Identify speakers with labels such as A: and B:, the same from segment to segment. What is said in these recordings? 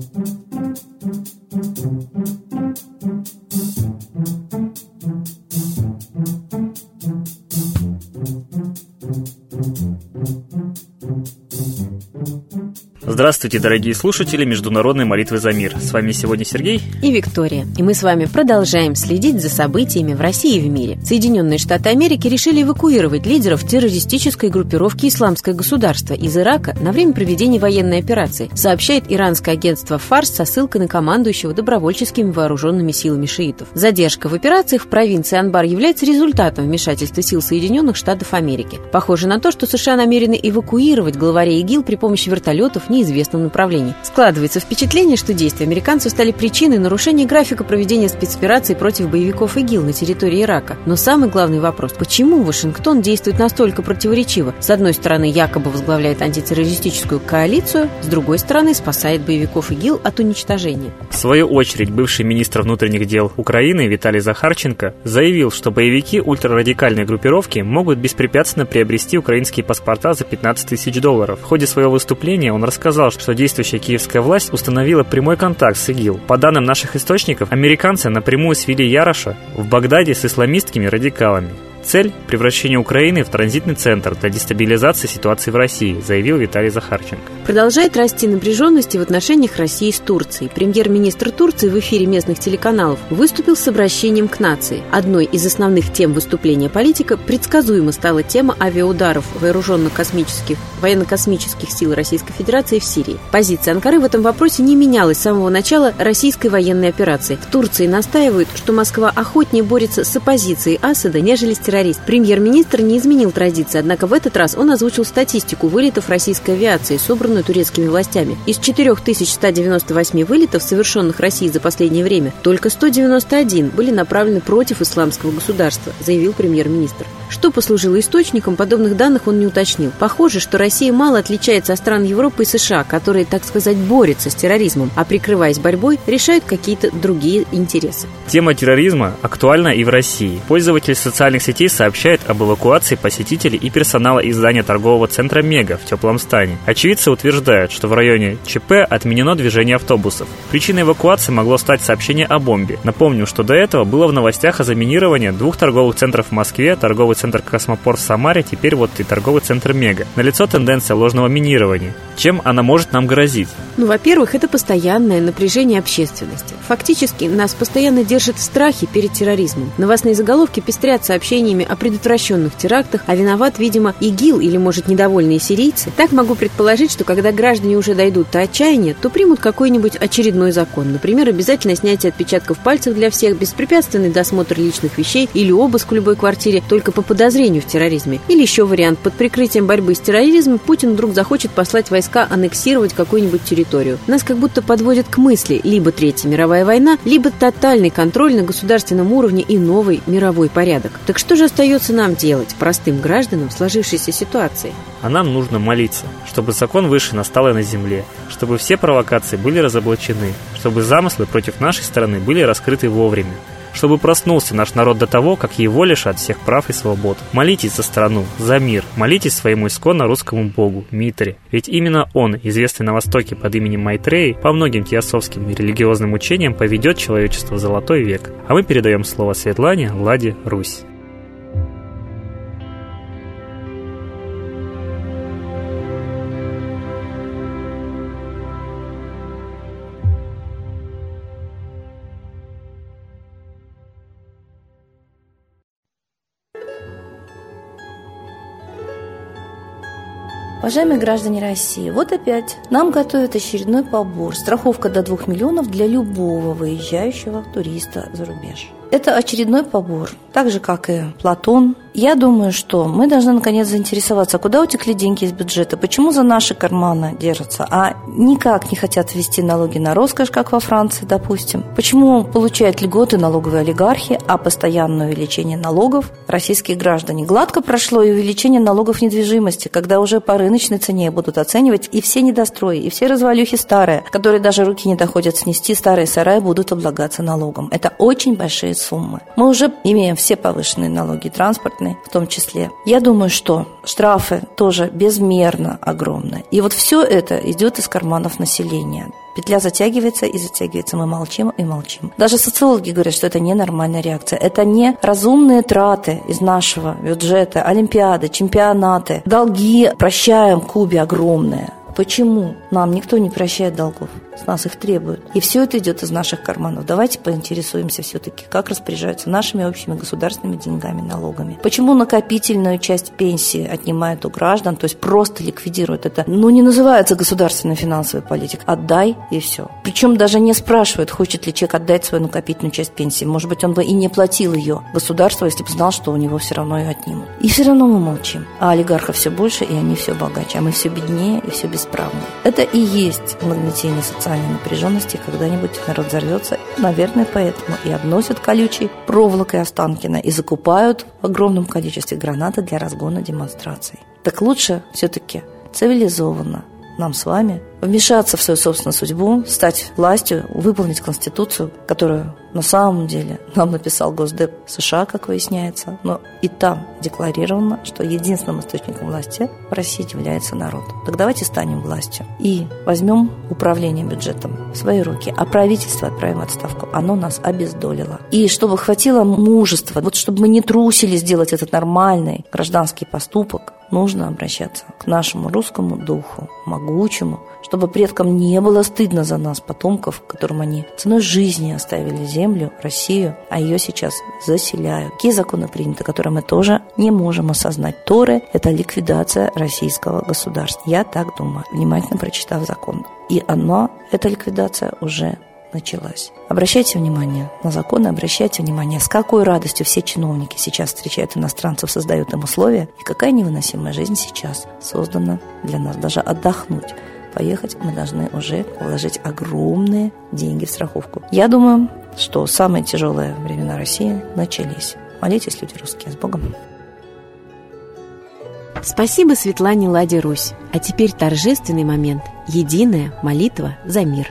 A: Thank you. Здравствуйте, дорогие слушатели Международной молитвы за мир. С вами сегодня Сергей
B: и Виктория. И мы с вами продолжаем следить за событиями в России и в мире. Соединенные Штаты Америки решили эвакуировать лидеров террористической группировки «Исламское государство» из Ирака на время проведения военной операции, сообщает иранское агентство «Фарс» со ссылкой на командующего добровольческими вооруженными силами шиитов. Задержка в операциях в провинции Анбар является результатом вмешательства сил Соединенных Штатов Америки. Похоже на то, что США намерены эвакуировать главарей ИГИЛ при помощи вертолетов не неизвестном направлении. Складывается впечатление, что действия американцев стали причиной нарушения графика проведения спецопераций против боевиков ИГИЛ на территории Ирака. Но самый главный вопрос – почему Вашингтон действует настолько противоречиво? С одной стороны, якобы возглавляет антитеррористическую коалицию, с другой стороны, спасает боевиков ИГИЛ от уничтожения.
A: В свою очередь, бывший министр внутренних дел Украины Виталий Захарченко заявил, что боевики ультрарадикальной группировки могут беспрепятственно приобрести украинские паспорта за 15 тысяч долларов. В ходе своего выступления он рассказал, сказал, что действующая киевская власть установила прямой контакт с ИГИЛ. По данным наших источников, американцы напрямую свели Яроша в Багдаде с исламистскими радикалами. Цель – превращение Украины в транзитный центр для дестабилизации ситуации в России, заявил Виталий Захарченко.
B: Продолжает расти напряженность в отношениях России с Турцией. Премьер-министр Турции в эфире местных телеканалов выступил с обращением к нации. Одной из основных тем выступления политика предсказуемо стала тема авиаударов вооруженных-космических, военно-космических сил Российской Федерации в Сирии. Позиция Анкары в этом вопросе не менялась с самого начала российской военной операции. В Турции настаивают, что Москва охотнее борется с оппозицией Асада, нежели с террорист. Премьер-министр не изменил традиции, однако в этот раз он озвучил статистику вылетов российской авиации, собранную турецкими властями. Из 4198 вылетов, совершенных Россией за последнее время, только 191 были направлены против исламского государства, заявил премьер-министр. Что послужило источником, подобных данных он не уточнил. Похоже, что Россия мало отличается от стран Европы и США, которые, так сказать, борются с терроризмом, а прикрываясь борьбой, решают какие-то другие интересы.
A: Тема терроризма актуальна и в России. Пользователи социальных сетей сети сообщает об эвакуации посетителей и персонала из здания торгового центра «Мега» в теплом стане. Очевидцы утверждают, что в районе ЧП отменено движение автобусов. Причиной эвакуации могло стать сообщение о бомбе. Напомню, что до этого было в новостях о заминировании двух торговых центров в Москве, торговый центр «Космопорт» в Самаре, теперь вот и торговый центр «Мега». Налицо тенденция ложного минирования. Чем она может нам грозить?
B: Ну, во-первых, это постоянное напряжение общественности. Фактически нас постоянно держит в страхе перед терроризмом. Новостные заголовки пестрят сообщениями о предотвращенных терактах, а виноват, видимо, ИГИЛ или, может, недовольные сирийцы, так могу предположить, что когда граждане уже дойдут до отчаяния, то примут какой-нибудь очередной закон. Например, обязательно снятие отпечатков пальцев для всех, беспрепятственный досмотр личных вещей или обыск в любой квартире только по подозрению в терроризме. Или еще вариант, под прикрытием борьбы с терроризмом Путин вдруг захочет послать войска аннексировать какую-нибудь территорию. Нас как будто подводят к мысли либо Третья мировая война, либо тотальный контроль на государственном уровне и новый мировой порядок. Так что же остается нам делать, простым гражданам, сложившейся ситуации?
A: А нам нужно молиться, чтобы закон выше настал и на земле, чтобы все провокации были разоблачены, чтобы замыслы против нашей страны были раскрыты вовремя, чтобы проснулся наш народ до того, как его лишат всех прав и свобод. Молитесь за страну, за мир, молитесь своему исконно русскому богу, Митре. Ведь именно он, известный на Востоке под именем Майтрей, по многим теософским и религиозным учениям поведет человечество в золотой век. А мы передаем слово Светлане, Ладе, Русь.
C: Уважаемые граждане России, вот опять нам готовят очередной побор. Страховка до 2 миллионов для любого выезжающего туриста за рубеж. Это очередной побор, так же, как и Платон. Я думаю, что мы должны наконец заинтересоваться, куда утекли деньги из бюджета, почему за наши карманы держатся, а никак не хотят ввести налоги на роскошь, как во Франции, допустим. Почему получают льготы налоговые олигархи, а постоянное увеличение налогов российские граждане. Гладко прошло и увеличение налогов недвижимости, когда уже по рыночной цене будут оценивать и все недострои, и все развалюхи старые, которые даже руки не доходят снести, старые сараи будут облагаться налогом. Это очень большие суммы. Мы уже имеем все повышенные налоги, транспортные в том числе. Я думаю, что штрафы тоже безмерно огромны. И вот все это идет из карманов населения. Петля затягивается и затягивается. Мы молчим и молчим. Даже социологи говорят, что это ненормальная реакция. Это не разумные траты из нашего бюджета, олимпиады, чемпионаты. Долги прощаем Кубе огромные. Почему нам никто не прощает долгов? С нас их требуют. И все это идет из наших карманов. Давайте поинтересуемся все-таки, как распоряжаются нашими общими государственными деньгами, налогами. Почему накопительную часть пенсии отнимают у граждан, то есть просто ликвидируют это? Ну, не называется государственная финансовая политика. Отдай и все. Причем даже не спрашивают, хочет ли человек отдать свою накопительную часть пенсии. Может быть, он бы и не платил ее государству, если бы знал, что у него все равно ее отнимут. И все равно мы молчим. А олигархов все больше, и они все богаче. А мы все беднее и все бесправнее. Это и есть нагнетение социального социальной напряженности когда-нибудь народ взорвется. Наверное, поэтому и обносят колючей проволокой Останкина и закупают в огромном количестве гранаты для разгона демонстраций. Так лучше все-таки цивилизованно нам с вами вмешаться в свою собственную судьбу, стать властью, выполнить Конституцию, которую на самом деле нам написал Госдеп США, как выясняется, но и там декларировано, что единственным источником власти в России является народ. Так давайте станем властью и возьмем управление бюджетом в свои руки, а правительство отправим отставку. Оно нас обездолило. И чтобы хватило мужества, вот чтобы мы не трусили сделать этот нормальный гражданский поступок, нужно обращаться к нашему русскому духу, могучему, чтобы предкам не было стыдно за нас, потомков, которым они ценой жизни оставили землю, Россию, а ее сейчас заселяют. Какие законы приняты, которые мы тоже не можем осознать? Торы – это ликвидация российского государства. Я так думаю, внимательно прочитав закон. И оно, эта ликвидация уже началась. Обращайте внимание на законы, обращайте внимание, с какой радостью все чиновники сейчас встречают иностранцев, создают им условия, и какая невыносимая жизнь сейчас создана для нас. Даже отдохнуть поехать, мы должны уже вложить огромные деньги в страховку. Я думаю, что самые тяжелые времена России начались. Молитесь, люди русские, с Богом.
B: Спасибо Светлане Ладе Русь. А теперь торжественный момент. Единая молитва за мир.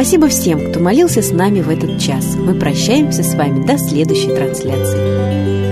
B: Спасибо всем, кто молился с нами в этот час. Мы прощаемся с вами до следующей трансляции.